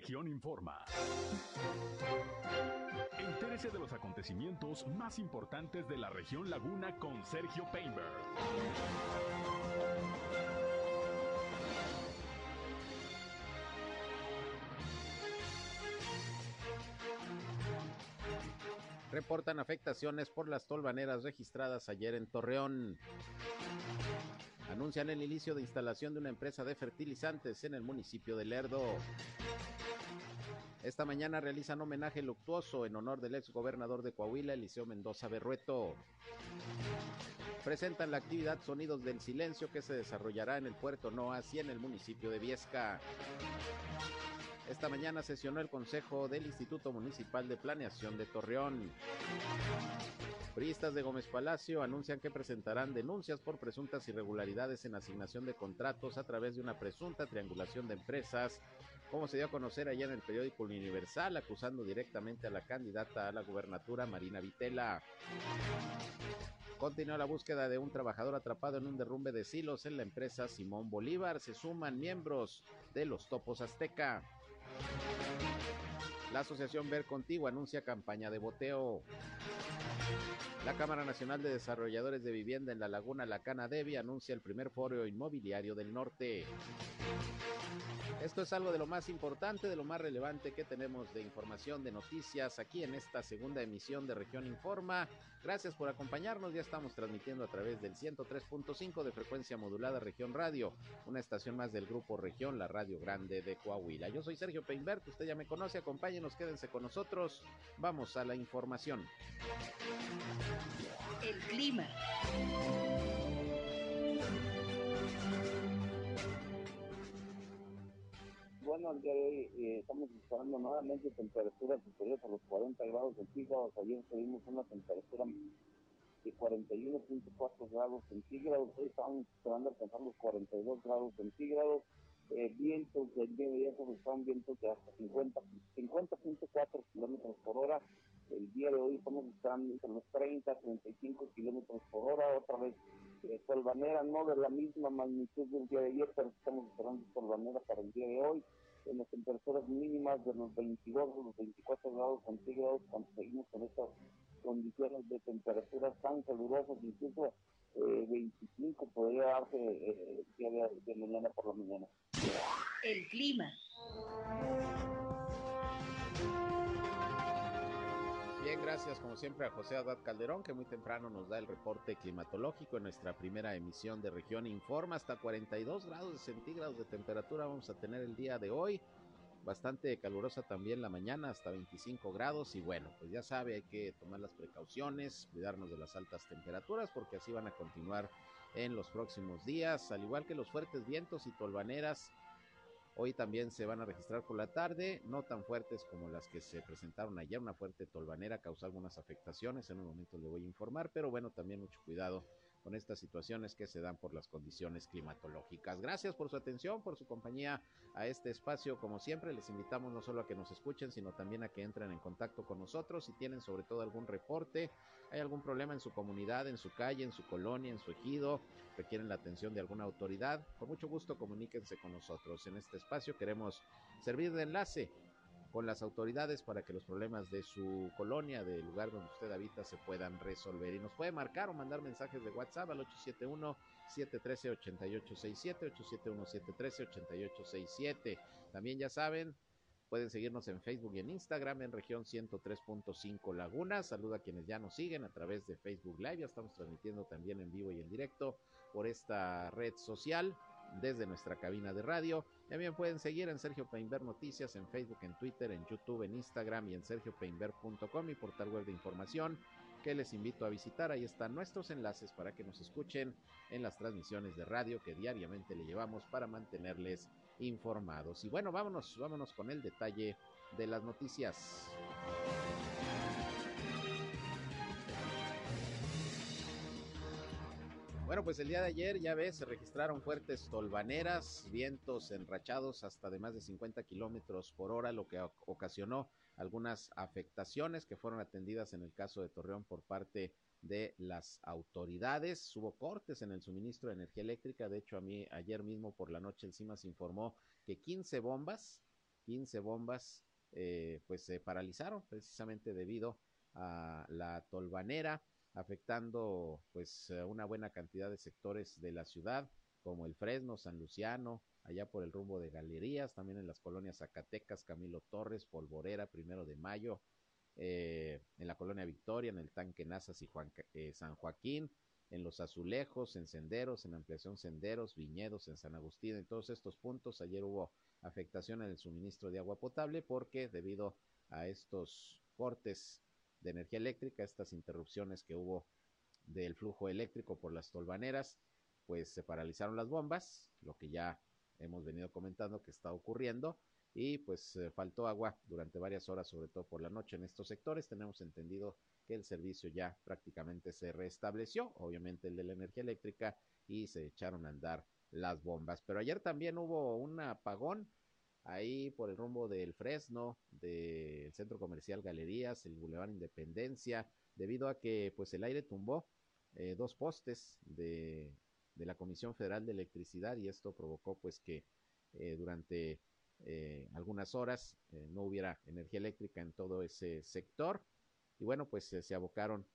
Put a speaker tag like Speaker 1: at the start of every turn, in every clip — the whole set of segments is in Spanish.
Speaker 1: Región Informa. Entérese de los acontecimientos más importantes de la región Laguna con Sergio Painberg.
Speaker 2: Reportan afectaciones por las tolvaneras registradas ayer en Torreón. Anuncian el inicio de instalación de una empresa de fertilizantes en el municipio de Lerdo. Esta mañana realizan homenaje luctuoso en honor del ex gobernador de Coahuila, Eliseo Mendoza Berrueto. Presentan la actividad Sonidos del Silencio que se desarrollará en el puerto Noas y en el municipio de Viesca. Esta mañana sesionó el Consejo del Instituto Municipal de Planeación de Torreón. Priistas de Gómez Palacio anuncian que presentarán denuncias por presuntas irregularidades en asignación de contratos a través de una presunta triangulación de empresas, como se dio a conocer ayer en el periódico Universal, acusando directamente a la candidata a la gubernatura Marina Vitela. Continúa la búsqueda de un trabajador atrapado en un derrumbe de silos en la empresa Simón Bolívar. Se suman miembros de los Topos Azteca. La Asociación Ver Contigo anuncia campaña de boteo. La Cámara Nacional de Desarrolladores de Vivienda en la Laguna Lacana Devi anuncia el primer foro inmobiliario del norte. Esto es algo de lo más importante, de lo más relevante que tenemos de información, de noticias aquí en esta segunda emisión de Región Informa. Gracias por acompañarnos. Ya estamos transmitiendo a través del 103.5 de frecuencia modulada Región Radio, una estación más del grupo Región, la Radio Grande de Coahuila. Yo soy Sergio Peinbert, usted ya me conoce, acompáñenos, quédense con nosotros. Vamos a la información.
Speaker 3: El clima.
Speaker 4: Bueno, el día de hoy eh, estamos esperando nuevamente temperaturas superiores a los 40 grados centígrados. Ayer tuvimos una temperatura de 41.4 grados centígrados. Hoy estamos esperando alcanzar los 42 grados centígrados. Eh, vientos del día de hoy son vientos de hasta 50, 50.4 kilómetros por hora. El día de hoy estamos esperando entre los 30 35 kilómetros por hora. Otra vez eh, solvanera, no de la misma magnitud del día de ayer, pero estamos esperando solvanera para el día de hoy en las temperaturas mínimas de los 22 o los 24 grados centígrados cuando seguimos con estas condiciones de temperaturas tan calurosas, incluso 25 eh, podría darse eh, día de mañana por la mañana.
Speaker 3: El clima.
Speaker 2: Bien, gracias como siempre a José Abad Calderón, que muy temprano nos da el reporte climatológico en nuestra primera emisión de Región Informa. Hasta 42 grados centígrados de temperatura vamos a tener el día de hoy. Bastante calurosa también la mañana, hasta 25 grados. Y bueno, pues ya sabe, hay que tomar las precauciones, cuidarnos de las altas temperaturas, porque así van a continuar en los próximos días, al igual que los fuertes vientos y tolvaneras Hoy también se van a registrar por la tarde, no tan fuertes como las que se presentaron ayer. Una fuerte tolvanera causó algunas afectaciones, en un momento le voy a informar, pero bueno, también mucho cuidado con estas situaciones que se dan por las condiciones climatológicas. Gracias por su atención, por su compañía a este espacio. Como siempre, les invitamos no solo a que nos escuchen, sino también a que entren en contacto con nosotros. Si tienen sobre todo algún reporte, hay algún problema en su comunidad, en su calle, en su colonia, en su ejido, requieren la atención de alguna autoridad, con mucho gusto comuníquense con nosotros. En este espacio queremos servir de enlace con las autoridades para que los problemas de su colonia, del lugar donde usted habita, se puedan resolver. Y nos puede marcar o mandar mensajes de WhatsApp al 871-713-8867, 871-713-8867. También ya saben, pueden seguirnos en Facebook y en Instagram en región 103.5 Laguna. Saluda a quienes ya nos siguen a través de Facebook Live. Ya estamos transmitiendo también en vivo y en directo por esta red social desde nuestra cabina de radio. También pueden seguir en Sergio Peinber Noticias en Facebook, en Twitter, en YouTube, en Instagram y en sergiopeinber.com, mi portal web de información que les invito a visitar. Ahí están nuestros enlaces para que nos escuchen en las transmisiones de radio que diariamente le llevamos para mantenerles informados. Y bueno, vámonos, vámonos con el detalle de las noticias. Bueno, pues el día de ayer, ya ves, se registraron fuertes tolvaneras, vientos enrachados hasta de más de 50 kilómetros por hora, lo que ocasionó algunas afectaciones que fueron atendidas en el caso de Torreón por parte de las autoridades. Hubo cortes en el suministro de energía eléctrica. De hecho, a mí ayer mismo por la noche el CIMAS informó que 15 bombas 15 bombas eh, pues se paralizaron precisamente debido a la tolvanera, afectando pues una buena cantidad de sectores de la ciudad, como el Fresno, San Luciano, allá por el rumbo de Galerías, también en las colonias Zacatecas, Camilo Torres, Polvorera, Primero de Mayo, eh, en la colonia Victoria, en el tanque Nazas y Juan, eh, San Joaquín, en los azulejos, en senderos, en ampliación senderos, viñedos, en San Agustín, en todos estos puntos. Ayer hubo afectación en el suministro de agua potable porque debido a estos cortes de energía eléctrica, estas interrupciones que hubo del flujo eléctrico por las tolvaneras, pues se paralizaron las bombas, lo que ya hemos venido comentando que está ocurriendo y pues eh, faltó agua durante varias horas, sobre todo por la noche en estos sectores. Tenemos entendido que el servicio ya prácticamente se restableció, obviamente el de la energía eléctrica, y se echaron a andar las bombas. Pero ayer también hubo un apagón ahí por el rumbo del Fresno, del centro comercial Galerías, el Boulevard Independencia, debido a que pues el aire tumbó eh, dos postes de, de, la Comisión Federal de Electricidad y esto provocó pues que eh, durante eh, algunas horas no hubiera energía eléctrica en todo ese sector y bueno pues se abocaron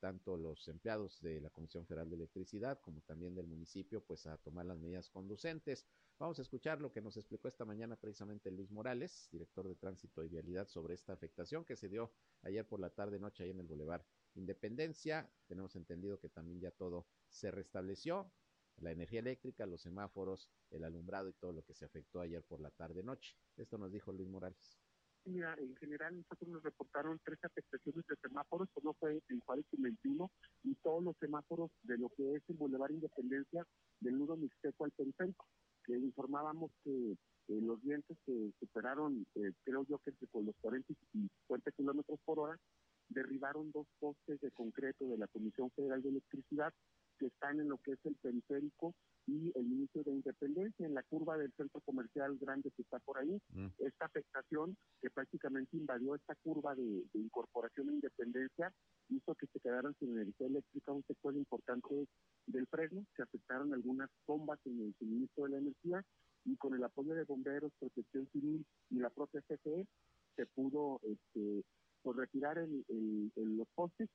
Speaker 2: tanto los empleados de la Comisión Federal de Electricidad como también del municipio, pues a tomar las medidas conducentes. Vamos a escuchar lo que nos explicó esta mañana precisamente Luis Morales, director de Tránsito y Vialidad, sobre esta afectación que se dio ayer por la tarde noche ahí en el Boulevard Independencia. Tenemos entendido que también ya todo se restableció, la energía eléctrica, los semáforos, el alumbrado y todo lo que se afectó ayer por la tarde noche. Esto nos dijo Luis Morales.
Speaker 5: Mira, en general nosotros nos reportaron tres afectaciones de semáforos, no fue en Juárez y 21, y todos los semáforos de lo que es el Boulevard Independencia del nudo mixteco al periférico. Que informábamos que eh, los vientos que superaron, eh, creo yo que con los 40 y 50 kilómetros por hora, derribaron dos postes de concreto de la Comisión Federal de Electricidad que están en lo que es el periférico y el inicio de Independencia, en la curva del centro comercial grande que está por ahí. Mm. Esta afectación que prácticamente invadió esta curva de, incorporación a Independencia hizo que se quedaran sin energía eléctrica un sector importante del Fresno, se afectaron algunas bombas en el suministro de la energía y con el apoyo de bomberos, protección civil y la propia CFE se pudo este, pues, retirar el, los postes,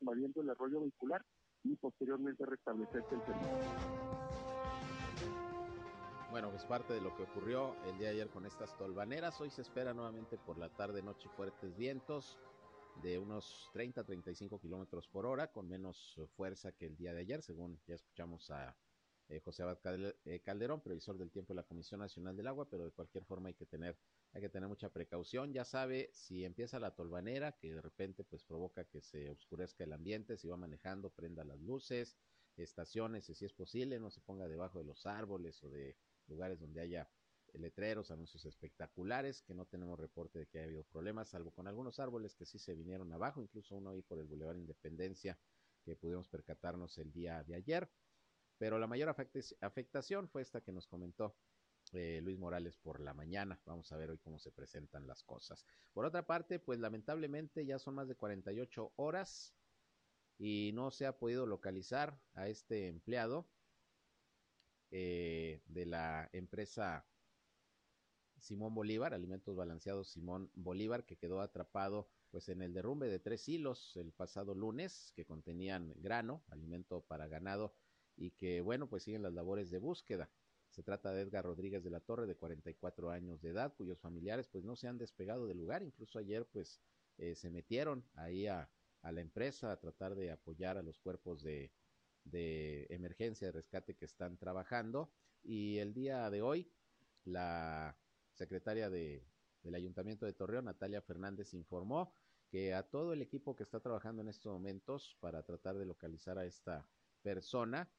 Speaker 5: invadiendo el arroyo vehicular y posteriormente restablecerse el servicio.
Speaker 2: Bueno, pues parte de lo que ocurrió el día de ayer con estas tolvaneras. Hoy se espera nuevamente por la tarde, noche fuertes vientos de unos 30 35 kilómetros por hora, con menos fuerza que el día de ayer, según ya escuchamos a eh, José Abad eh, Calderón, previsor del tiempo de la Comisión Nacional del Agua, pero de cualquier forma hay que tener hay que tener mucha precaución. Ya sabe, si empieza la tolvanera, que de repente pues provoca que se oscurezca el ambiente, si va manejando, prenda las luces, estaciones, si es posible, no se ponga debajo de los árboles o de lugares donde haya letreros, anuncios espectaculares, que no tenemos reporte de que haya habido problemas, salvo con algunos árboles que sí se vinieron abajo, incluso uno ahí por el Boulevard Independencia, que pudimos percatarnos el día de ayer. Pero la mayor afectación fue esta que nos comentó eh, Luis Morales por la mañana. Vamos a ver hoy cómo se presentan las cosas. Por otra parte, pues lamentablemente ya son más de 48 horas y no se ha podido localizar a este empleado eh, de la empresa Simón Bolívar, Alimentos Balanceados Simón Bolívar, que quedó atrapado pues en el derrumbe de tres hilos el pasado lunes que contenían grano, alimento para ganado y que bueno pues siguen las labores de búsqueda. Se trata de Edgar Rodríguez de la Torre, de 44 años de edad, cuyos familiares pues no se han despegado del lugar. Incluso ayer pues eh, se metieron ahí a, la empresa a tratar de apoyar a los cuerpos de, de emergencia, de rescate que están trabajando. Y el día de hoy, la secretaria de, del Ayuntamiento de Torreón, Natalia Fernández, informó que a todo el equipo que está trabajando en estos momentos para tratar de localizar a esta persona,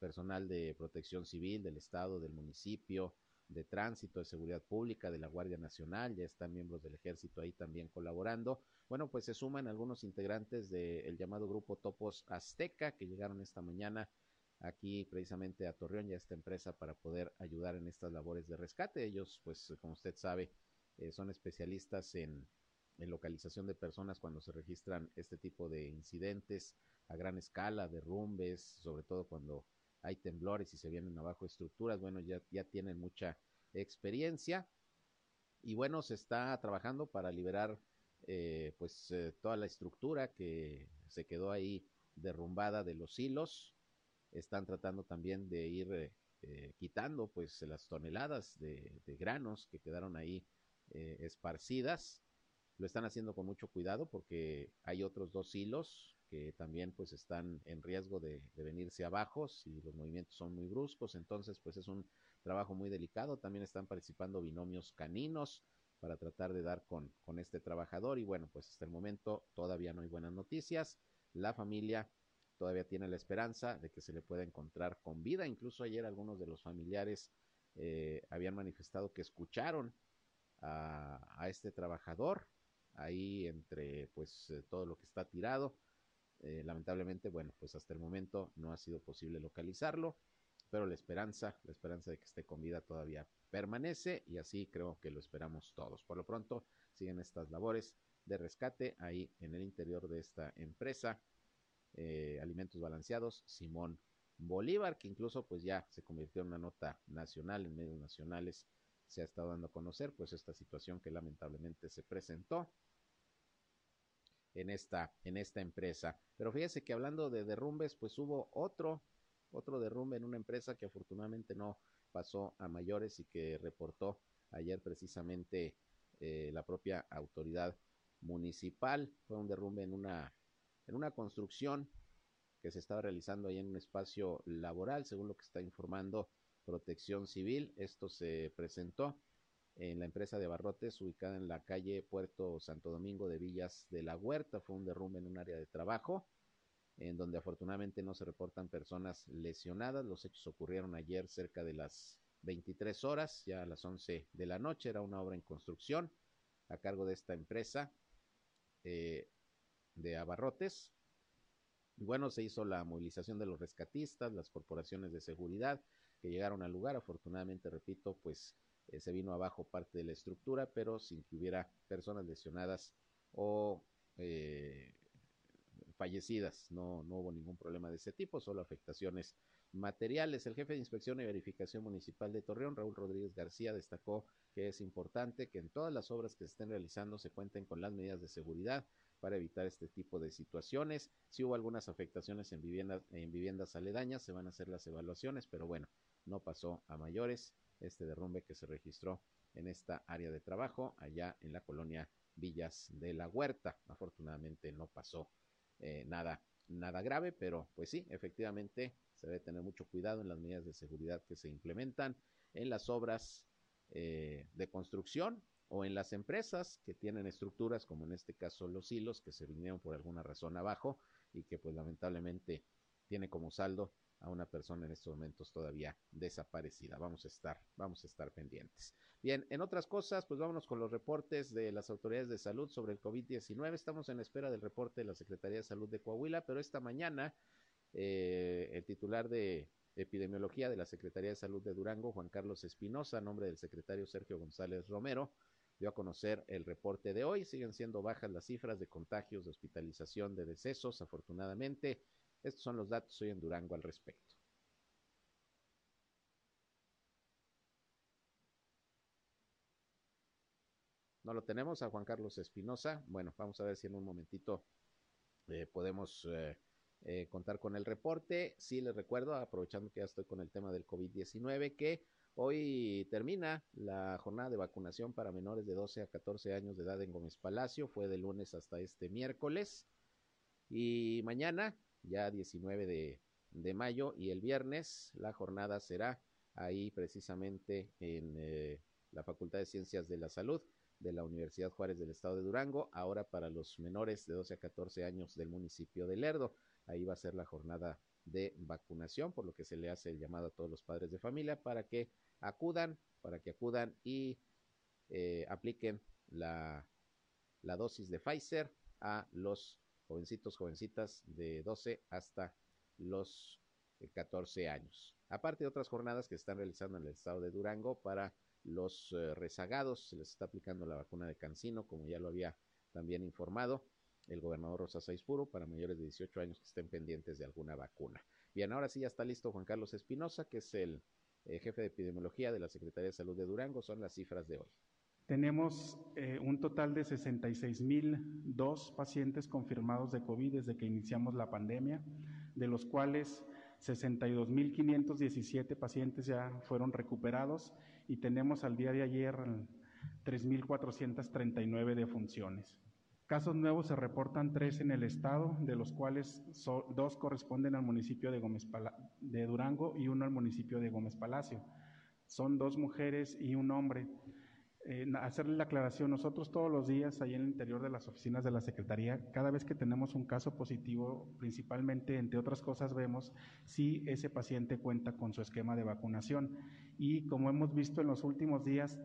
Speaker 2: personal de protección civil del Estado, del municipio, de tránsito, de seguridad pública, de la Guardia Nacional, ya están miembros del ejército ahí también colaborando. Bueno, pues se suman algunos integrantes del llamado grupo Topos Azteca que llegaron esta mañana aquí precisamente a Torreón y a esta empresa para poder ayudar en estas labores de rescate. Ellos, pues como usted sabe, eh, son especialistas en, localización de personas cuando se registran este tipo de incidentes a gran escala, derrumbes, sobre todo cuando hay temblores y se vienen abajo estructuras, bueno, ya, ya tienen mucha experiencia. y bueno, se está trabajando para liberar eh, pues eh, toda la estructura que se quedó ahí derrumbada de los hilos. Están tratando también de ir eh, quitando pues las toneladas de, granos que quedaron ahí esparcidas. Lo están haciendo con mucho cuidado porque hay otros dos hilos que también pues están en riesgo de, de, venirse abajo si los movimientos son muy bruscos. Entonces pues es un trabajo muy delicado. También están participando binomios caninos para tratar de dar con, con este trabajador. Y bueno, pues hasta el momento todavía no hay buenas noticias. La familia todavía tiene la esperanza de que se le pueda encontrar con vida. Incluso ayer algunos de los familiares eh, habían manifestado que escucharon a, este trabajador ahí entre pues eh, todo lo que está tirado. Eh, lamentablemente, bueno, pues hasta el momento no ha sido posible localizarlo pero la esperanza, la esperanza de que esté con vida todavía permanece y así creo que lo esperamos todos. Por lo pronto siguen estas labores de rescate ahí en el interior de esta empresa, eh, Alimentos Balanceados, Simón Bolívar, que incluso pues ya se convirtió en una nota nacional, en medios nacionales se ha estado dando a conocer pues esta situación que lamentablemente se presentó en esta, en esta empresa. Pero fíjese que hablando de derrumbes, pues hubo otro otro derrumbe en una empresa que afortunadamente no pasó a mayores y que reportó ayer precisamente eh, la propia autoridad municipal. Fue un derrumbe en una, en una construcción que se estaba realizando ahí en un espacio laboral, según lo que está informando Protección Civil. Esto se presentó en la empresa de barrotes ubicada en la calle Puerto Santo Domingo de Villas de la Huerta. Fue un derrumbe en un área de trabajo en donde afortunadamente no se reportan personas lesionadas. Los hechos ocurrieron ayer cerca de las 23 horas, ya a las 11 de la noche. Era una obra en construcción a cargo de esta empresa eh, de abarrotes. Y bueno, se hizo la movilización de los rescatistas, las corporaciones de seguridad que llegaron al lugar. Afortunadamente, repito, pues eh, se vino abajo parte de la estructura, pero sin que hubiera personas lesionadas o eh, fallecidas. No, no hubo ningún problema de ese tipo, solo afectaciones materiales. El jefe de inspección y verificación municipal de Torreón, Raúl Rodríguez García, destacó que es importante que en todas las obras que se estén realizando se cuenten con las medidas de seguridad para evitar este tipo de situaciones. Si hubo algunas afectaciones en viviendas, en viviendas aledañas, se van a hacer las evaluaciones, pero bueno, no pasó a mayores este derrumbe que se registró en esta área de trabajo allá en la colonia Villas de la Huerta. Afortunadamente no pasó eh, nada, nada grave, pero pues sí, efectivamente se debe tener mucho cuidado en las medidas de seguridad que se implementan en las obras eh, de construcción o en las empresas que tienen estructuras, como en este caso los hilos, que se vinieron por alguna razón abajo y que pues lamentablemente tiene como saldo a una persona en estos momentos todavía desaparecida. Vamos a estar, vamos a estar pendientes. Bien, en otras cosas, pues vámonos con los reportes de las autoridades de salud sobre el COVID-19. Estamos en espera del reporte de la Secretaría de Salud de Coahuila, pero esta mañana eh, el titular de epidemiología de la Secretaría de Salud de Durango, Juan Carlos Espinosa, a nombre del secretario Sergio González Romero, dio a conocer el reporte de hoy. Siguen siendo bajas las cifras de contagios, de hospitalización, de decesos, afortunadamente. Estos son los datos hoy en Durango al respecto. No lo tenemos a Juan Carlos Espinosa. Bueno, vamos a ver si en un momentito eh, podemos eh, eh, contar con el reporte. Sí, les recuerdo, aprovechando que ya estoy con el tema del COVID-19, que hoy termina la jornada de vacunación para menores de 12 a 14 años de edad en Gómez Palacio. Fue de lunes hasta este miércoles. Y mañana ya 19 de, de mayo y el viernes la jornada será ahí precisamente en eh, la Facultad de Ciencias de la Salud de la Universidad Juárez del Estado de Durango, ahora para los menores de 12 a 14 años del municipio de Lerdo. Ahí va a ser la jornada de vacunación, por lo que se le hace el llamado a todos los padres de familia para que acudan, para que acudan y eh, apliquen la, la dosis de Pfizer a los jovencitos, jovencitas de 12 hasta los 14 eh, años. Aparte de otras jornadas que están realizando en el estado de Durango para los eh, rezagados, se les está aplicando la vacuna de Cancino, como ya lo había también informado el gobernador Rosa Saizpuro para mayores de 18 años que estén pendientes de alguna vacuna. Bien, ahora sí ya está listo Juan Carlos Espinosa, que es el eh, jefe de epidemiología de la Secretaría de Salud de Durango. Son las cifras de hoy.
Speaker 6: Tenemos eh, un total de 66.002 pacientes confirmados de COVID desde que iniciamos la pandemia, de los cuales 62.517 pacientes ya fueron recuperados y tenemos al día de ayer 3.439 defunciones. Casos nuevos se reportan tres en el estado, de los cuales dos corresponden al municipio de, Gómez de Durango y uno al municipio de Gómez Palacio. Son dos mujeres y un hombre hacerle la aclaración, nosotros todos los días ahí en el interior de las oficinas de la Secretaría, cada vez que tenemos un caso positivo, principalmente, entre otras cosas, vemos si ese paciente cuenta con su esquema de vacunación. Y como hemos visto en los últimos días,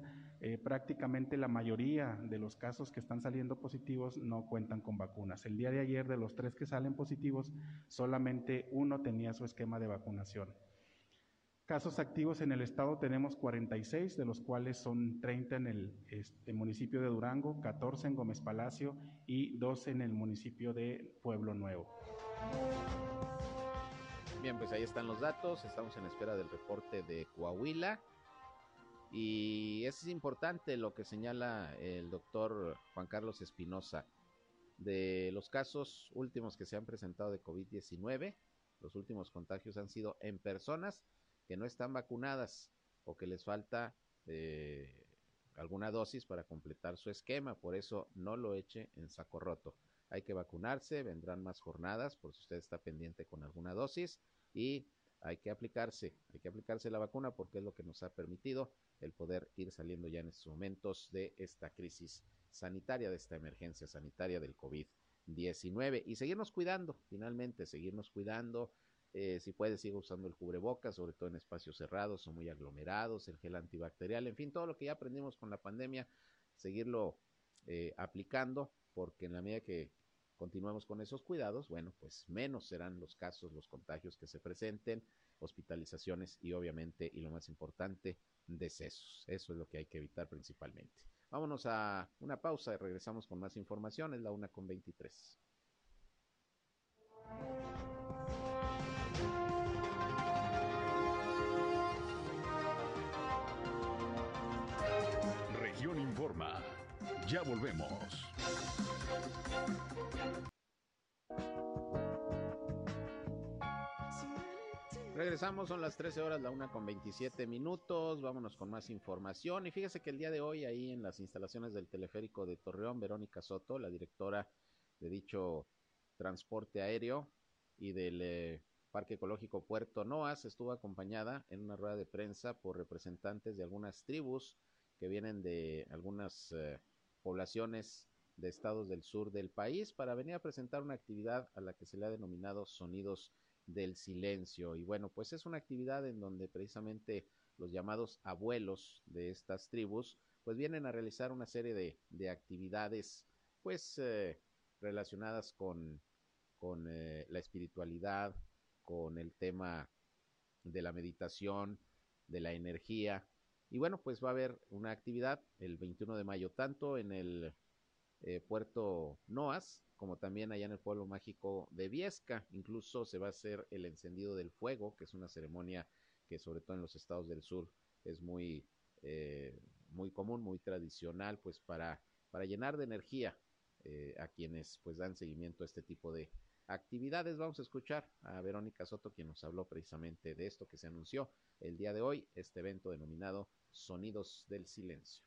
Speaker 6: eh, prácticamente la mayoría de los casos que están saliendo positivos no cuentan con vacunas. El día de ayer, de los tres que salen positivos, solamente uno tenía su esquema de vacunación. Casos activos en el estado tenemos 46, de los cuales son 30 en el este, municipio de Durango, 14 en Gómez Palacio y 12 en el municipio de Pueblo Nuevo.
Speaker 2: Bien, pues ahí están los datos, estamos en espera del reporte de Coahuila. Y es importante lo que señala el doctor Juan Carlos Espinosa de los casos últimos que se han presentado de COVID-19. Los últimos contagios han sido en personas que no están vacunadas o que les falta eh, alguna dosis para completar su esquema. Por eso no lo eche en saco roto. Hay que vacunarse, vendrán más jornadas por si usted está pendiente con alguna dosis y hay que aplicarse, hay que aplicarse la vacuna porque es lo que nos ha permitido el poder ir saliendo ya en estos momentos de esta crisis sanitaria, de esta emergencia sanitaria del COVID-19 y seguirnos cuidando, finalmente, seguirnos cuidando, eh, si puede, sigue usando el cubrebocas, sobre todo en espacios cerrados o muy aglomerados, el gel antibacterial, en fin, todo lo que ya aprendimos con la pandemia, seguirlo eh, aplicando, porque en la medida que continuemos con esos cuidados, bueno, pues menos serán los casos, los contagios que se presenten, hospitalizaciones y obviamente, y lo más importante, decesos. Eso es lo que hay que evitar principalmente. Vámonos a una pausa y regresamos con más información. Es la una con 23.
Speaker 1: Ya volvemos.
Speaker 2: Regresamos, son las 13 horas, la una con 27 minutos. Vámonos con más información. Y fíjese que el día de hoy, ahí en las instalaciones del teleférico de Torreón, Verónica Soto, la directora de dicho transporte aéreo y del eh, Parque Ecológico Puerto Noas, estuvo acompañada en una rueda de prensa por representantes de algunas tribus que vienen de algunas eh, poblaciones de estados del sur del país para venir a presentar una actividad a la que se le ha denominado Sonidos del Silencio. Y bueno, pues es una actividad en donde precisamente los llamados abuelos de estas tribus pues vienen a realizar una serie de, actividades pues eh, relacionadas con, con eh, la espiritualidad, con el tema de la meditación, de la energía, y bueno, pues va a haber una actividad el 21 de mayo, tanto en el eh, puerto Noas, como también allá en el pueblo mágico de Viesca. Incluso se va a hacer el encendido del fuego, que es una ceremonia que sobre todo en los estados del sur es muy, eh, muy común, muy tradicional, pues para, para llenar de energía eh, a quienes pues dan seguimiento a este tipo de actividades. Vamos a escuchar a Verónica Soto, quien nos habló precisamente de esto que se anunció el día de hoy, este evento denominado Sonidos del Silencio.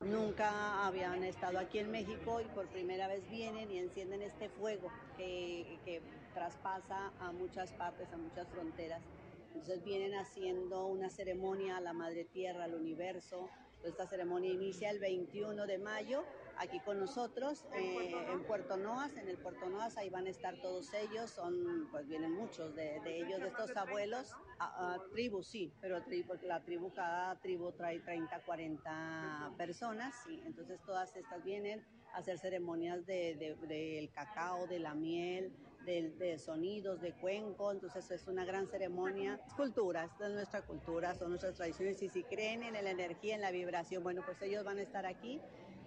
Speaker 7: Nunca habían estado aquí en México y por primera vez vienen y encienden este fuego que, que traspasa a muchas partes, a muchas fronteras. Entonces vienen haciendo una ceremonia a la Madre Tierra, al universo. Esta ceremonia inicia el 21 de mayo aquí con nosotros eh, en Puerto Noas, en el Puerto Noas, ahí van a estar todos ellos, son, pues vienen muchos de, ellos, de estos abuelos, a, tribus sí, pero porque la tribu, cada tribu trae 30, 40 personas, sí, entonces todas estas vienen a hacer ceremonias del de, cacao, de la miel, de, sonidos, de cuenco, entonces es una gran ceremonia. Es cultura, esta es nuestra cultura, son nuestras tradiciones y si creen en la energía, en la vibración, bueno, pues ellos van a estar aquí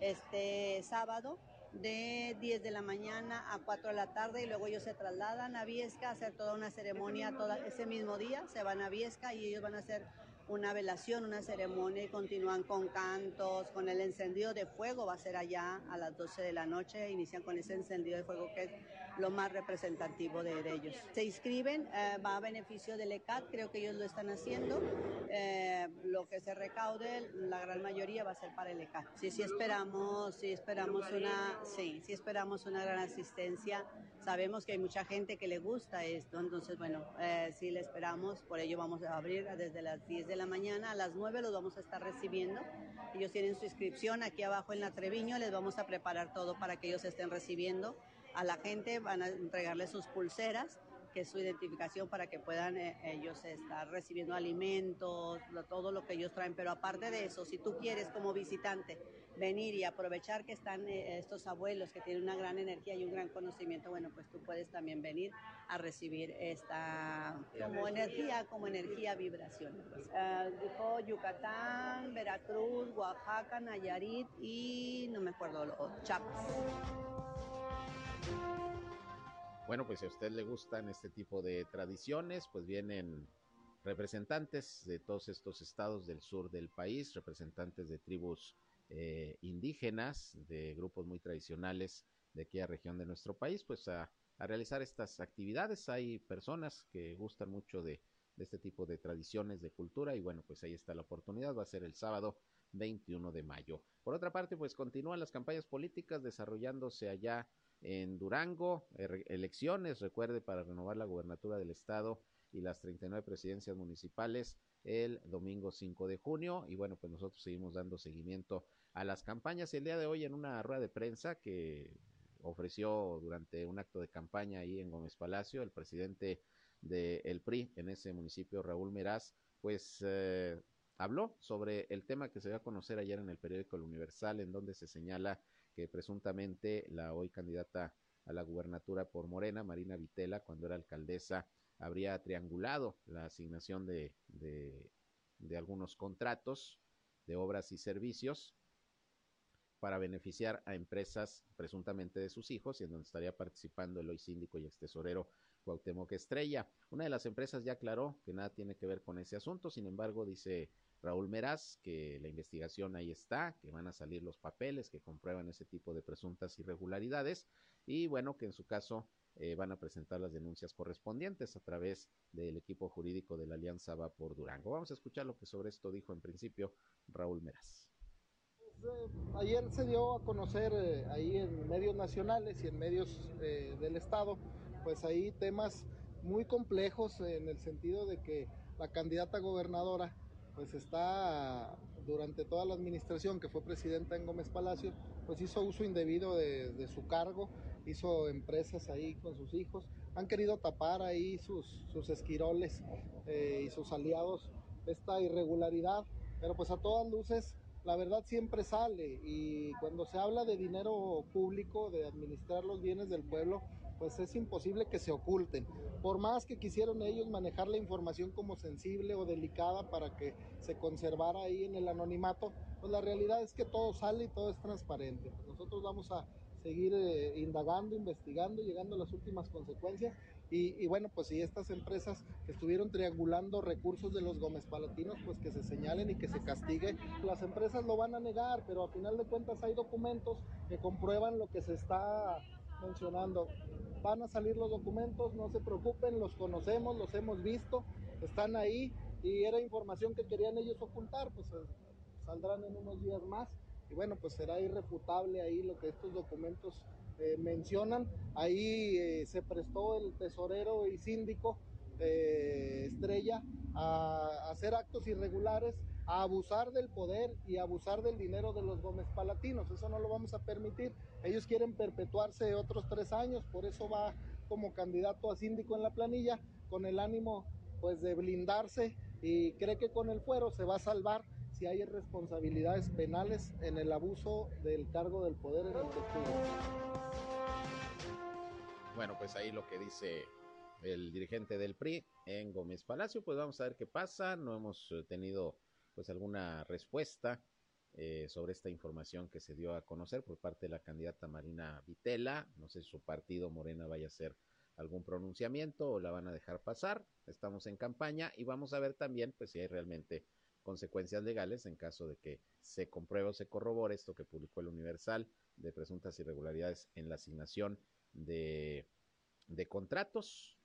Speaker 7: este sábado de 10 de la mañana a 4 de la tarde y luego ellos se trasladan a Viesca a hacer toda una ceremonia todo ese mismo día, se van a Viesca y ellos van a hacer una velación, una ceremonia y continúan con cantos, con el encendido de fuego, va a ser allá a las 12 de la noche, inician con ese encendido de fuego que es lo más representativo de, ellos. Se inscriben, eh, va a beneficio del ECAT, creo que ellos lo están haciendo. Eh, lo que se recaude, la gran mayoría va a ser para el ECAT. Sí, sí esperamos, sí esperamos una, sí, sí esperamos una gran asistencia. Sabemos que hay mucha gente que le gusta esto, entonces bueno, eh, sí le esperamos, por ello vamos a abrir desde las 10 de la mañana a las 9 los vamos a estar recibiendo. Ellos tienen su inscripción aquí abajo en la Treviño, les vamos a preparar todo para que ellos estén recibiendo a la gente, van a entregarle sus pulseras, que es su identificación para que puedan eh, ellos estar recibiendo alimentos, todo lo que ellos traen. Pero aparte de eso, si tú quieres como visitante venir y aprovechar que están eh, estos abuelos que tienen una gran energía y un gran conocimiento, bueno, pues tú puedes también venir a recibir esta como energía, como energía vibración. Ah, dijo Yucatán, Veracruz, Oaxaca, Nayarit y no me acuerdo, Chiapas.
Speaker 2: Bueno, pues si a usted le gustan este tipo de tradiciones, pues vienen representantes de todos estos estados del sur del país, representantes de tribus eh, indígenas, de grupos muy tradicionales de aquella región de nuestro país, pues a, realizar estas actividades. Hay personas que gustan mucho de, de, este tipo de tradiciones, de cultura, y bueno, pues ahí está la oportunidad, va a ser el sábado 21 de mayo. Por otra parte, pues continúan las campañas políticas desarrollándose allá en Durango, er, elecciones, recuerde, para renovar la gubernatura del estado y las 39 presidencias municipales el domingo 5 de junio. Y bueno, pues nosotros seguimos dando seguimiento a las campañas. El día de hoy en una rueda de prensa que ofreció durante un acto de campaña ahí en Gómez Palacio, el presidente del PRI en ese municipio, Raúl Meraz, pues eh, habló sobre el tema que se dio a conocer ayer en el periódico El Universal, en donde se señala que presuntamente la hoy candidata a la gubernatura por Morena, Marina Vitela, cuando era alcaldesa, habría triangulado la asignación de, de, de algunos contratos de obras y servicios para beneficiar a empresas presuntamente de sus hijos y en donde estaría participando el hoy síndico y ex tesorero Cuauhtémoc Estrella. Una de las empresas ya aclaró que nada tiene que ver con ese asunto, sin embargo, dice Raúl Meraz que la investigación ahí está, que van a salir los papeles que comprueban ese tipo de presuntas irregularidades y bueno, que en su caso eh, van a presentar las denuncias correspondientes a través del equipo jurídico de la Alianza Va por Durango. Vamos a escuchar lo que sobre esto dijo en principio Raúl Meraz.
Speaker 8: Pues, eh, ayer se dio a conocer eh, ahí en medios nacionales y en medios del Estado, pues ahí temas muy complejos en el sentido de que la candidata gobernadora pues está durante toda la administración que fue presidenta en Gómez Palacio, pues hizo uso indebido de, su cargo, hizo empresas ahí con sus hijos, han querido tapar ahí sus, sus esquiroles eh, y sus aliados esta irregularidad, pero pues a todas luces la verdad siempre sale y cuando se habla de dinero público, de administrar los bienes del pueblo, pues es imposible que se oculten. Por más que quisieron ellos manejar la información como sensible o delicada para que se conservara ahí en el anonimato, pues la realidad es que todo sale y todo es transparente. Nosotros vamos a seguir eh, indagando, investigando, llegando a las últimas consecuencias. Y, bueno, pues si estas empresas estuvieron triangulando recursos de los Gómez Palatinos, pues que se señalen y que se castigue. Las empresas lo van a negar, pero a final de cuentas hay documentos que comprueban lo que se está mencionando. Van a salir los documentos, no se preocupen, los conocemos, los hemos visto, están ahí y era información que querían ellos ocultar, pues eh, saldrán en unos días más y bueno, pues será irrefutable ahí lo que estos documentos eh, mencionan. Ahí eh, se prestó el tesorero y síndico Estrella a hacer actos irregulares a abusar del poder y abusar del dinero de los Gómez Palatinos. Eso no lo vamos a permitir. Ellos quieren perpetuarse otros tres años, por eso va como candidato a síndico en la planilla, con el ánimo pues de blindarse y cree que con el fuero se va a salvar si hay responsabilidades penales en el abuso del cargo del poder en el
Speaker 2: Bueno, pues ahí lo que dice el dirigente del PRI en Gómez Palacio, pues vamos a ver qué pasa. No hemos eh, tenido pues alguna respuesta eh, sobre esta información que se dio a conocer por parte de la candidata Marina Vitela. No sé si su partido Morena vaya a ser algún pronunciamiento o la van a dejar pasar. Estamos en campaña y vamos a ver también pues si hay realmente consecuencias legales en caso de que se compruebe o se corrobore esto que publicó el Universal de presuntas irregularidades en la asignación de, de contratos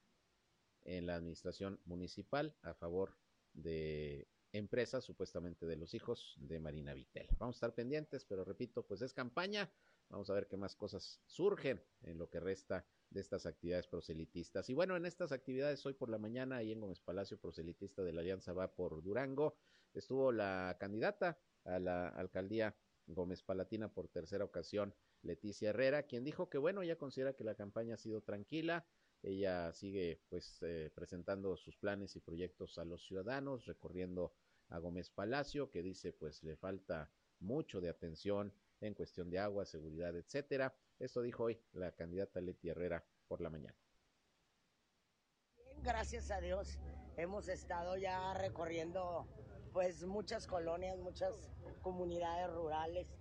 Speaker 2: en la administración municipal a favor de empresas, supuestamente de los hijos de Marina Vitel. Vamos a estar pendientes, pero repito, pues es campaña. Vamos a ver qué más cosas surgen en lo que resta de estas actividades proselitistas. Y bueno, en estas actividades hoy por la mañana, ahí en Gómez Palacio, proselitista de la Alianza va por Durango, estuvo la candidata a la alcaldía Gómez Palatina por tercera ocasión, Leticia Herrera, quien dijo que bueno, ella considera que la campaña ha sido tranquila, ella sigue pues eh, presentando sus planes y proyectos a los ciudadanos, recorriendo a Gómez Palacio, que dice pues le falta mucho de atención en cuestión de agua, seguridad, etcétera. Esto dijo hoy la candidata Leti Herrera por la mañana.
Speaker 9: Gracias a Dios hemos estado ya recorriendo pues muchas colonias, muchas comunidades rurales.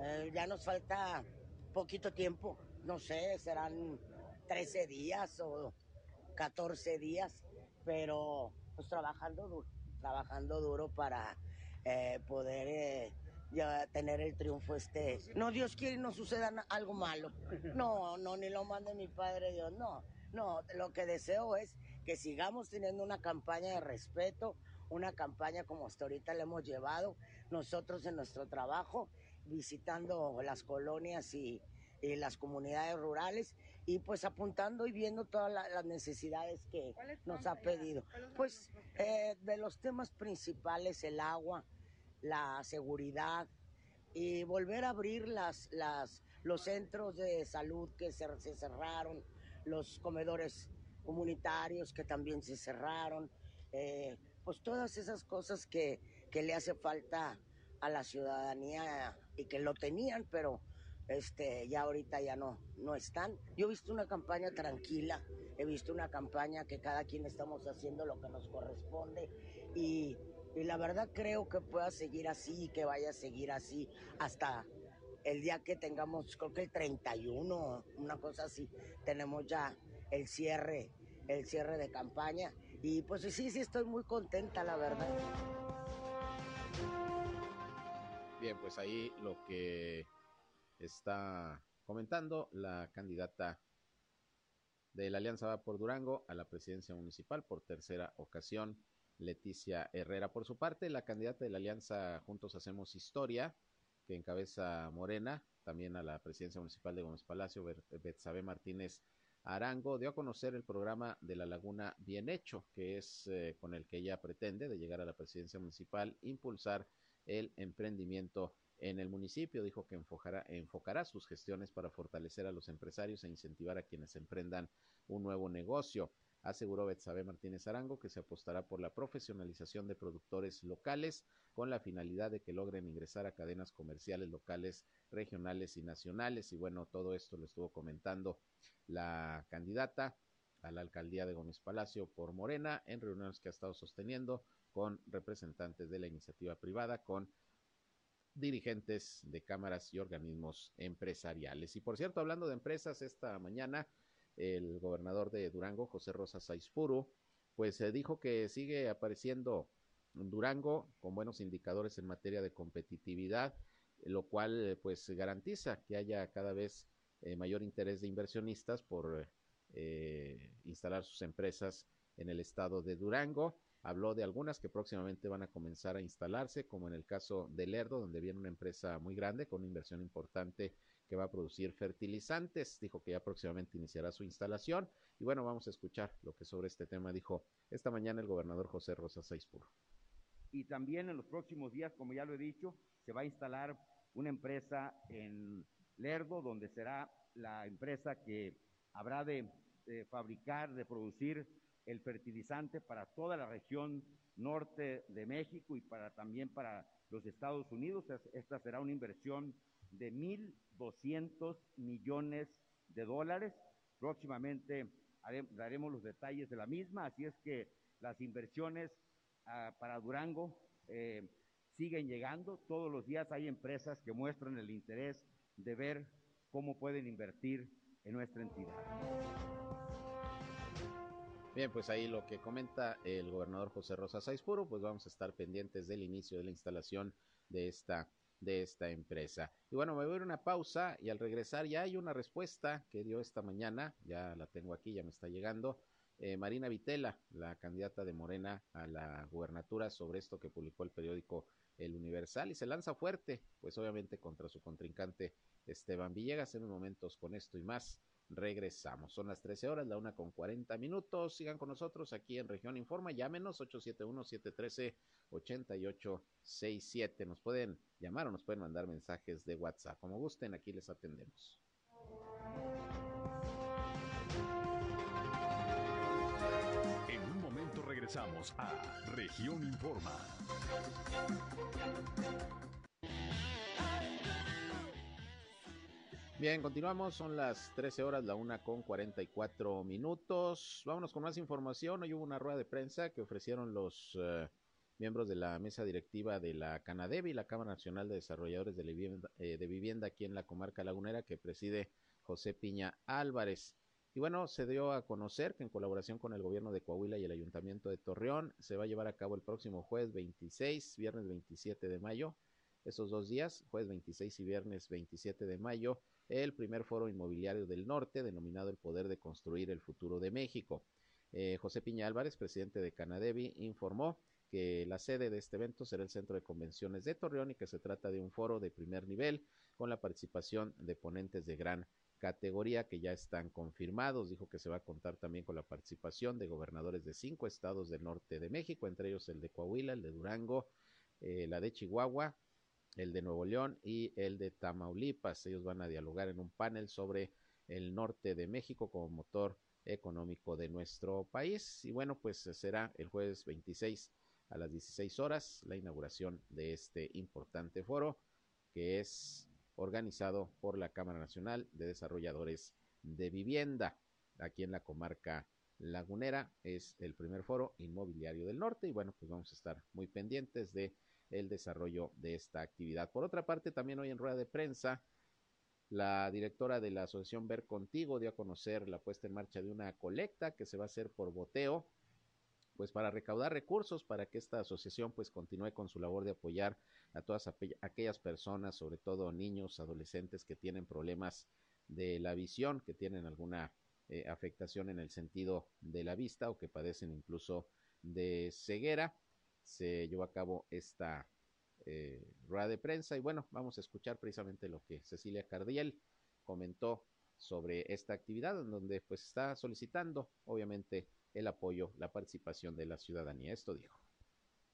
Speaker 9: Eh, ya nos falta poquito tiempo, no sé, serán 13 días o 14 días, pero pues trabajando duro, trabajando duro para eh, poder eh, tener el triunfo este. No, Dios quiere no suceda algo malo. No, no, ni lo mande mi Padre Dios, no. No, lo que deseo es que sigamos teniendo una campaña de respeto, una campaña como hasta ahorita le hemos llevado nosotros en nuestro trabajo, visitando las colonias y, las comunidades rurales y pues apuntando y viendo todas las necesidades que nos ha pedido. Pues eh, de los temas principales, el agua, la seguridad y volver a abrir las, las, los centros de salud que se, cerraron, los comedores comunitarios que también se cerraron, eh, pues todas esas cosas que, que le hace falta a la ciudadanía y que lo tenían, pero este, ya ahorita ya no, no están. Yo he visto una campaña tranquila, he visto una campaña que cada quien estamos haciendo lo que nos corresponde y y la verdad creo que pueda seguir así y que vaya a seguir así hasta el día que tengamos, creo que el 31, una cosa así, tenemos ya el cierre, el cierre de campaña. Y pues sí, sí estoy muy contenta, la verdad.
Speaker 2: Bien, pues ahí lo que está comentando la candidata de la Alianza Va por Durango a la presidencia municipal por tercera ocasión Leticia Herrera. Por su parte, la candidata de la Alianza Juntos Hacemos Historia, que encabeza Morena, también a la presidencia municipal de Gómez Palacio, Betsabe Martínez Arango, dio a conocer el programa de la Laguna Bien Hecho, que es eh, con el que ella pretende, de llegar a la presidencia municipal, impulsar el emprendimiento en el municipio. Dijo que enfocará, enfocará sus gestiones para fortalecer a los empresarios e incentivar a quienes emprendan un nuevo negocio aseguró Betsabe Martínez Arango que se apostará por la profesionalización de productores locales con la finalidad de que logren ingresar a cadenas comerciales locales, regionales y nacionales. Y bueno, todo esto lo estuvo comentando la candidata a la alcaldía de Gómez Palacio por Morena en reuniones que ha estado sosteniendo con representantes de la iniciativa privada, con dirigentes de cámaras y organismos empresariales. Y por cierto, hablando de empresas, esta mañana el gobernador de Durango, José Rosa Saizpuro, pues se dijo que sigue apareciendo Durango con buenos indicadores en materia de competitividad, lo cual pues garantiza que haya cada vez eh, mayor interés de inversionistas por eh, instalar sus empresas en el estado de Durango. Habló de algunas que próximamente van a comenzar a instalarse, como en el caso de Lerdo, donde viene una empresa muy grande con una inversión importante que va a producir fertilizantes. Dijo que ya próximamente iniciará su instalación. Y bueno, vamos a escuchar lo que sobre este tema dijo esta mañana el gobernador José Rosa Saispur.
Speaker 10: Y también en los próximos días, como ya lo he dicho, se va a instalar una empresa en Lerdo, donde será la empresa que habrá de, fabricar, de producir el fertilizante para toda la región norte de México y para también para los Estados Unidos. Esta será una inversión de 1.200 millones de dólares. Próximamente daremos los detalles de la misma, así es que las inversiones ah, para Durango eh, siguen llegando. Todos los días hay empresas que muestran el interés de ver cómo pueden invertir en nuestra entidad.
Speaker 2: Bien, pues ahí lo que comenta el gobernador José Rosa Saizpuro, pues vamos a estar pendientes del inicio de la instalación de esta de esta empresa. Y bueno, me voy a ir una pausa y al regresar ya hay una respuesta que dio esta mañana, ya la tengo aquí, ya me está llegando. Eh, Marina Vitela, la candidata de Morena a la gubernatura, sobre esto que publicó el periódico El Universal y se lanza fuerte, pues obviamente contra su contrincante Esteban Villegas en unos momentos con esto y más regresamos. Son las 13 horas, la una con 40 minutos. Sigan con nosotros aquí en Región Informa. Llámenos 871-713-8867. Nos pueden llamar o nos pueden mandar mensajes de WhatsApp. Como gusten, aquí les atendemos.
Speaker 1: En un momento regresamos a Región Informa.
Speaker 2: Bien, continuamos, son las 13 horas, la una con 44 minutos. Vámonos con más información. Hoy hubo una rueda de prensa que ofrecieron los uh, miembros de la mesa directiva de la Canadevi, la Cámara Nacional de Desarrolladores de Vivienda, eh, de Vivienda aquí en la comarca lagunera, que preside José Piña Álvarez. Y bueno, se dio a conocer que en colaboración con el gobierno de Coahuila y el ayuntamiento de Torreón se va a llevar a cabo el próximo jueves 26, viernes 27 de mayo, esos dos días, jueves 26 y viernes 27 de mayo, el primer foro inmobiliario del norte, denominado El Poder de Construir el Futuro de México. Eh, José Piña Álvarez, presidente de Canadevi, informó que la sede de este evento será el Centro de Convenciones de Torreón y que se trata de un foro de primer nivel con la participación de ponentes de gran categoría que ya están confirmados. Dijo que se va a contar también con la participación de gobernadores de cinco estados del norte de México, entre ellos el de Coahuila, el de Durango, eh, la de Chihuahua, el de Nuevo León y el de Tamaulipas. Ellos van a dialogar en un panel sobre el norte de México como motor económico de nuestro país. Y bueno, pues será el jueves 26 a las 16 horas la inauguración de este importante foro que es organizado por la Cámara Nacional de Desarrolladores de Vivienda aquí en la comarca lagunera. Es el primer foro inmobiliario del norte y bueno, pues vamos a estar muy pendientes de el desarrollo de esta actividad. Por otra parte, también hoy en rueda de prensa, la directora de la asociación Ver Contigo dio a conocer la puesta en marcha de una colecta que se va a hacer por boteo, pues para recaudar recursos para que esta asociación pues continúe con su labor de apoyar a todas aquellas personas, sobre todo niños, adolescentes que tienen problemas de la visión, que tienen alguna eh, afectación en el sentido de la vista o que padecen incluso de ceguera se llevó a cabo esta eh, rueda de prensa y bueno, vamos a escuchar precisamente lo que Cecilia Cardiel comentó sobre esta actividad en donde pues está solicitando obviamente el apoyo, la participación de la ciudadanía. Esto dijo.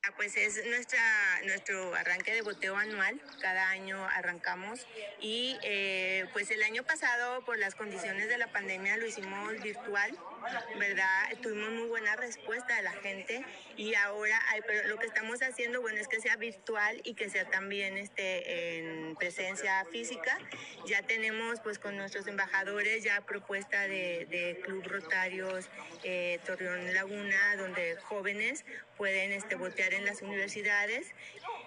Speaker 11: Ah, pues es nuestra, nuestro arranque de boteo anual, cada año arrancamos y eh, pues el año pasado por las condiciones de la pandemia lo hicimos virtual, ¿verdad? Tuvimos muy buena respuesta de la gente y ahora pero lo que estamos haciendo, bueno, es que sea virtual y que sea también este, en presencia física. Ya tenemos pues con nuestros embajadores ya propuesta de, de Club Rotarios eh, Torreón Laguna, donde jóvenes pueden este, botear en las universidades.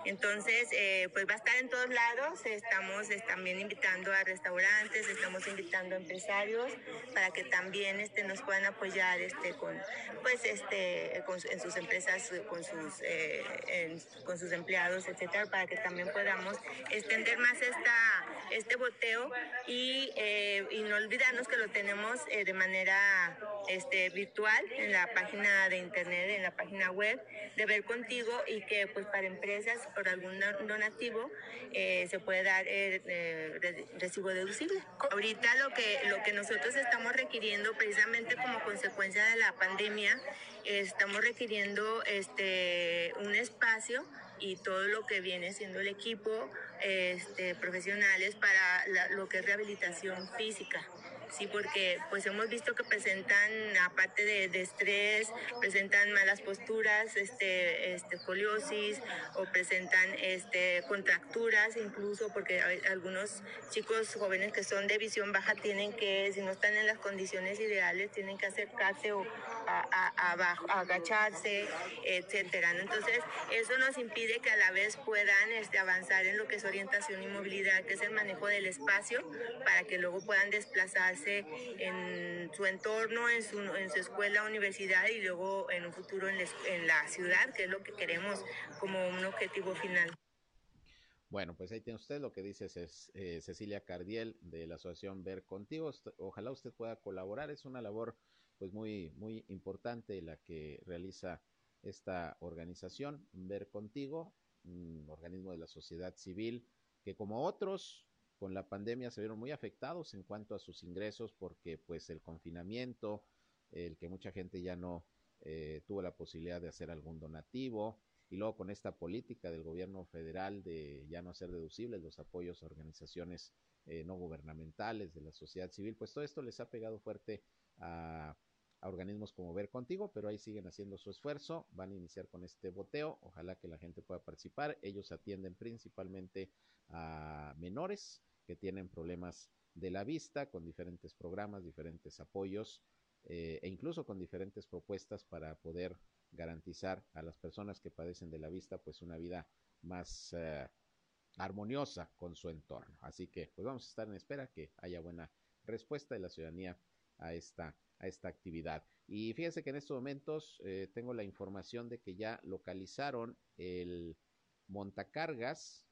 Speaker 11: Entonces, eh, pues va a estar en todos lados. Estamos también invitando a restaurantes, estamos invitando a empresarios para que también este, nos puedan apoyar este, con, pues, este, en sus empresas, con sus, eh, con sus empleados, etcétera, para que también podamos extender más esta, este boteo y, eh, y no olvidarnos que lo tenemos de manera este, virtual en la página de internet, en la página web de Ver Contigo y que pues para empresas por algún donativo eh, se puede dar eh, eh, recibo deducible. Ahorita lo que, lo que nosotros estamos requiriendo precisamente como consecuencia de la pandemia, estamos requiriendo este, un espacio y todo lo que viene siendo el equipo este, profesionales para lo que es rehabilitación física sí, porque pues hemos visto que presentan, aparte de, de estrés, presentan malas posturas, este, este, escoliosis o presentan este, contracturas incluso, porque algunos chicos jóvenes que son de visión baja tienen que, si no están en las condiciones ideales, tienen que acercarse o abajo, agacharse, etcétera. Entonces, eso nos impide que a la vez puedan este, avanzar en lo que es orientación y movilidad, que es el manejo del espacio, para que luego puedan desplazarse en su entorno, en su, escuela, universidad y luego en un futuro en la, en la ciudad, que es lo que queremos como un objetivo final.
Speaker 2: Bueno, pues ahí tiene usted lo que dice eh, Cecilia Cardiel de la Asociación Ver Contigo. Ojalá usted pueda colaborar. Es una labor pues muy, muy importante la que realiza esta organización, Ver Contigo, un organismo de la sociedad civil que como otros con la pandemia se vieron muy afectados en cuanto a sus ingresos porque pues el confinamiento, el que mucha gente ya no eh, tuvo la posibilidad de hacer algún donativo, y luego con esta política del gobierno federal de ya no hacer deducibles los apoyos a organizaciones eh, no gubernamentales de la sociedad civil, pues todo esto les ha pegado fuerte a, organismos como Ver Contigo, pero ahí siguen haciendo su esfuerzo, van a iniciar con este boteo, ojalá que la gente pueda participar, ellos atienden principalmente a menores que tienen problemas de la vista con diferentes programas, diferentes apoyos eh, e incluso con diferentes propuestas para poder garantizar a las personas que padecen de la vista pues una vida más eh, armoniosa con su entorno. Así que pues vamos a estar en espera que haya buena respuesta de la ciudadanía a esta, a esta actividad. Y fíjense que en estos momentos eh, tengo la información de que ya localizaron el montacargas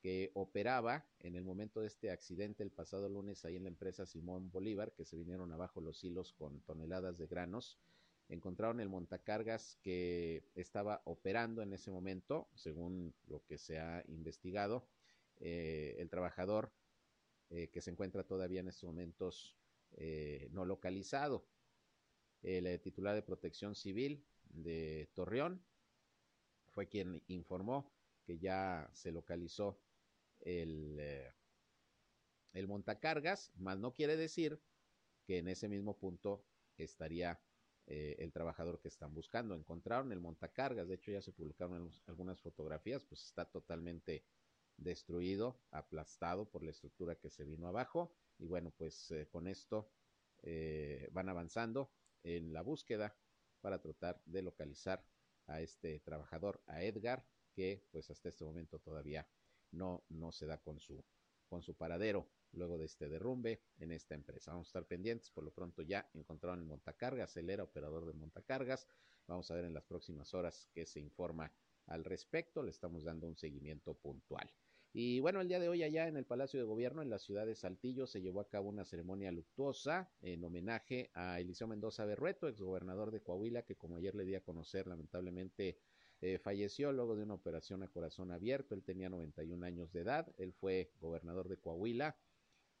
Speaker 2: que operaba en el momento de este accidente el pasado lunes ahí en la empresa Simón Bolívar, que se vinieron abajo los hilos con toneladas de granos encontraron el montacargas que estaba operando en ese momento, según lo que se ha investigado. Eh, el trabajador eh, que se encuentra todavía en estos momentos eh, no localizado. El titular de protección civil de Torreón fue quien informó que ya se localizó el, el montacargas, más no quiere decir que en ese mismo punto estaría eh, el trabajador que están buscando. Encontraron el montacargas, de hecho ya se publicaron algunas fotografías, pues está totalmente destruido, aplastado por la estructura que se vino abajo. Y bueno, pues eh, con esto eh, van avanzando en la búsqueda para tratar de localizar a este trabajador, a Edgar, que pues hasta este momento todavía no, no se da con su, con su paradero luego de este derrumbe en esta empresa. Vamos a estar pendientes, por lo pronto ya encontraron el montacargas, él era operador de montacargas. Vamos a ver en las próximas horas qué se informa al respecto, le estamos dando un seguimiento puntual. Y bueno, el día de hoy allá en el Palacio de Gobierno, en la ciudad de Saltillo, se llevó a cabo una ceremonia luctuosa en homenaje a Eliseo Mendoza Berrueto, exgobernador de Coahuila, que como ayer le di a conocer, lamentablemente eh, falleció luego de una operación a corazón abierto. Él tenía 91 años de edad, él fue gobernador de Coahuila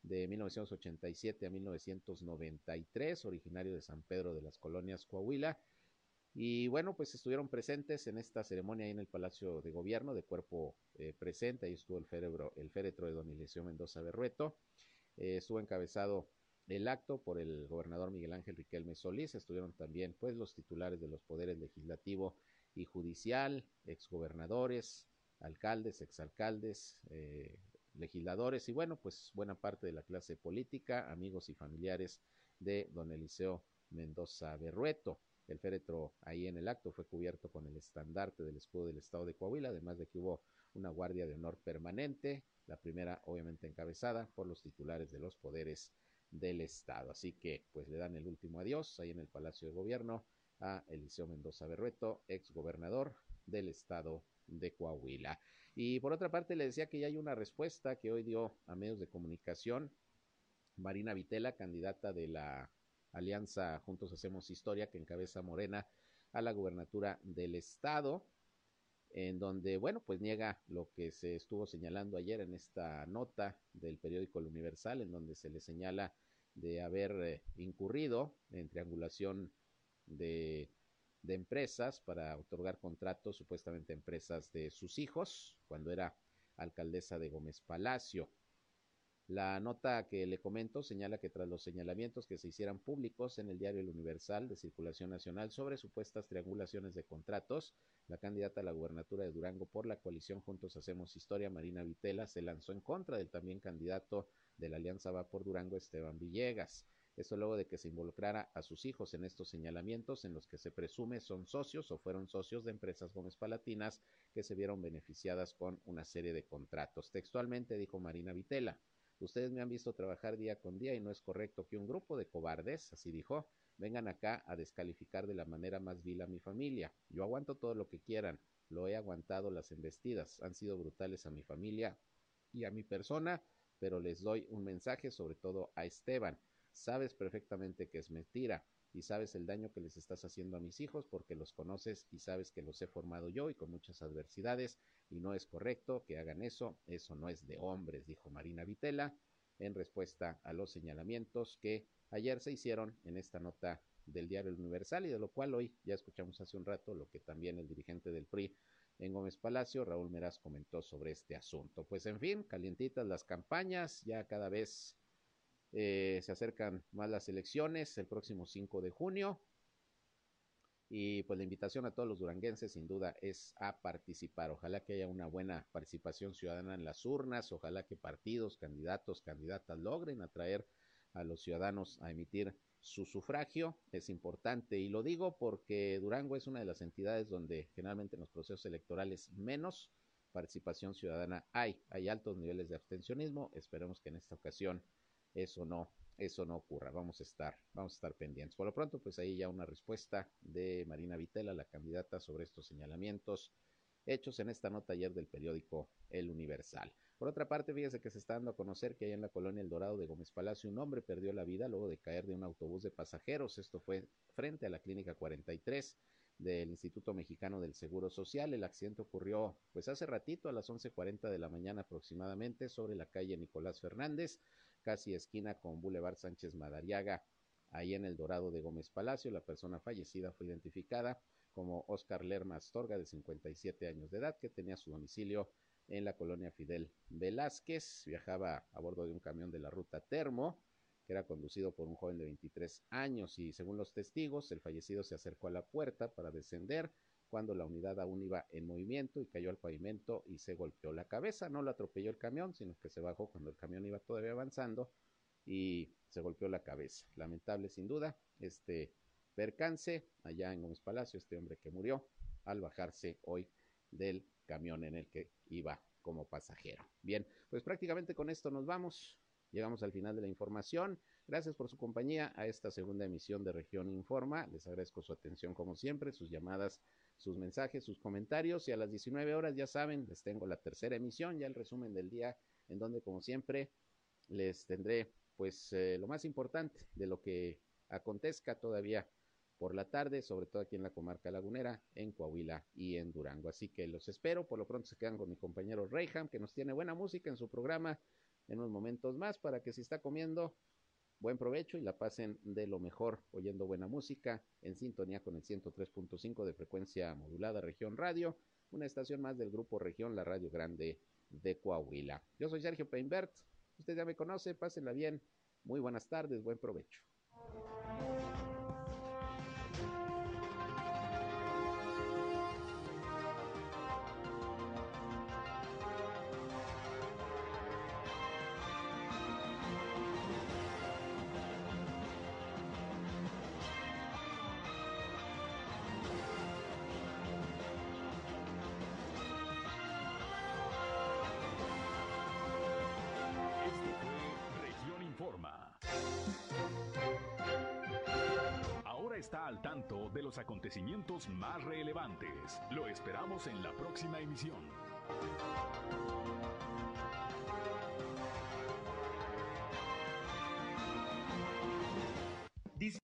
Speaker 2: de 1987 a 1993, originario de San Pedro de las Colonias Coahuila. Y bueno, pues estuvieron presentes en esta ceremonia ahí en el Palacio de Gobierno de cuerpo eh, presente. Ahí estuvo el, féretro, el féretro de don Eliseo Mendoza Berrueto. Eh, estuvo encabezado el acto por el gobernador Miguel Ángel Riquelme Solís. Estuvieron también pues los titulares de los poderes legislativo y judicial, exgobernadores, alcaldes, exalcaldes, eh, legisladores y bueno, pues buena parte de la clase política, amigos y familiares de don Eliseo Mendoza Berrueto. El féretro ahí en el acto fue cubierto con el estandarte del escudo del estado de Coahuila, además de que hubo una guardia de honor permanente, la primera obviamente encabezada por los titulares de los poderes del estado. Así que pues le dan el último adiós ahí en el Palacio de Gobierno a Eliseo Mendoza Berrueto, ex gobernador del estado de Coahuila. Y por otra parte, le decía que ya hay una respuesta que hoy dio a medios de comunicación Marina Vitela, candidata de la Alianza Juntos Hacemos Historia, que encabeza Morena a la gubernatura del estado, en donde, bueno, pues niega lo que se estuvo señalando ayer en esta nota del periódico El Universal, en donde se le señala de haber eh, incurrido en triangulación de empresas para otorgar contratos, supuestamente empresas de sus hijos, cuando era alcaldesa de Gómez Palacio. La nota que le comento señala que tras los señalamientos que se hicieran públicos en el diario El Universal de Circulación Nacional sobre supuestas triangulaciones de contratos, la candidata a la gubernatura de Durango por la coalición Juntos Hacemos Historia, Marina Vitela, se lanzó en contra del también candidato de la Alianza Va por Durango, Esteban Villegas. Esto luego de que se involucrara a sus hijos en estos señalamientos en los que se presume son socios o fueron socios de empresas Gómez Palatinas que se vieron beneficiadas con una serie de contratos. Textualmente dijo Marina Vitela, Ustedes me han visto trabajar día con día y no es correcto que un grupo de cobardes, así dijo, vengan acá a descalificar de la manera más vil a mi familia. Yo aguanto todo lo que quieran, lo he aguantado las embestidas, han sido brutales a mi familia y a mi persona, pero les doy un mensaje sobre todo a Esteban. Sabes perfectamente que es mentira y sabes el daño que les estás haciendo a mis hijos porque los conoces y sabes que los he formado yo y con muchas adversidades y no es correcto que hagan eso, eso no es de hombres, dijo Marina Vitela en respuesta a los señalamientos que ayer se hicieron en esta nota del diario Universal y de lo cual hoy ya escuchamos hace un rato lo que también el dirigente del PRI en Gómez Palacio, Raúl Meraz, comentó sobre este asunto. Pues en fin, calientitas las campañas, ya cada vez eh, se acercan más las elecciones el próximo 5 de junio. Y pues la invitación a todos los duranguenses sin duda es a participar. Ojalá que haya una buena participación ciudadana en las urnas. Ojalá que partidos, candidatos, candidatas logren atraer a los ciudadanos a emitir su sufragio. Es importante y lo digo porque Durango es una de las entidades donde generalmente en los procesos electorales menos participación ciudadana hay. Hay altos niveles de abstencionismo. Esperemos que en esta ocasión eso no eso no ocurra. Vamos a estar, vamos a estar pendientes. Por lo pronto, pues ahí ya una respuesta de Marina Vitela, la candidata, sobre estos señalamientos hechos en esta nota ayer del periódico El Universal. Por otra parte, fíjese que se está dando a conocer que allá en la colonia El Dorado de Gómez Palacio un hombre perdió la vida luego de caer de un autobús de pasajeros. Esto fue frente a la clínica 43 del Instituto Mexicano del Seguro Social. El accidente ocurrió pues hace ratito a las 11:40 de la mañana aproximadamente sobre la calle Nicolás Fernández casi esquina con Boulevard Sánchez Madariaga, ahí en el Dorado de Gómez Palacio. La persona fallecida fue identificada como Oscar Lerma Astorga, de 57 años de edad, que tenía su domicilio en la colonia Fidel Velázquez. Viajaba a bordo de un camión de la ruta Termo, que era conducido por un joven de 23 años y según los testigos, el fallecido se acercó a la puerta para descender cuando la unidad aún iba en movimiento y cayó al pavimento y se golpeó la cabeza. No lo atropelló el camión, sino que se bajó cuando el camión iba todavía avanzando y se golpeó la cabeza. Lamentable sin duda este percance allá en Gómez Palacio, este hombre que murió al bajarse hoy del camión en el que iba como pasajero. Bien, pues prácticamente con esto nos vamos. Llegamos al final de la información. Gracias por su compañía a esta segunda emisión de Región Informa. Les agradezco su atención como siempre, sus llamadas sus mensajes, sus comentarios y a las 19 horas ya saben, les tengo la tercera emisión, ya el resumen del día en donde como siempre les tendré pues eh, lo más importante de lo que acontezca todavía por la tarde, sobre todo aquí en la comarca lagunera, en Coahuila y en Durango. Así que los espero, por lo pronto se quedan con mi compañero Reyham, que nos tiene buena música en su programa en unos momentos más, para que si está comiendo, Buen provecho y la pasen de lo mejor oyendo buena música en sintonía con el 103.5 de frecuencia modulada Región Radio, una estación más del grupo Región, la Radio Grande de Coahuila. Yo soy Sergio Peinbert, usted ya me conoce, pásenla bien, muy buenas tardes, buen provecho.
Speaker 1: Más relevantes. Lo esperamos en la próxima emisión.